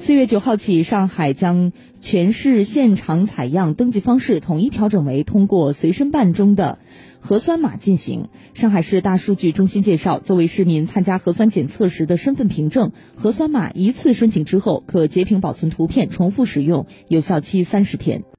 四月九号起上海将全市现场采样登记方式统一调整为通过随身办中的核酸码进行。上海市大数据中心介绍作为市民参加核酸检测时的身份凭证核酸码一次申请之后可截屏保存图片重复使用有效期三十天。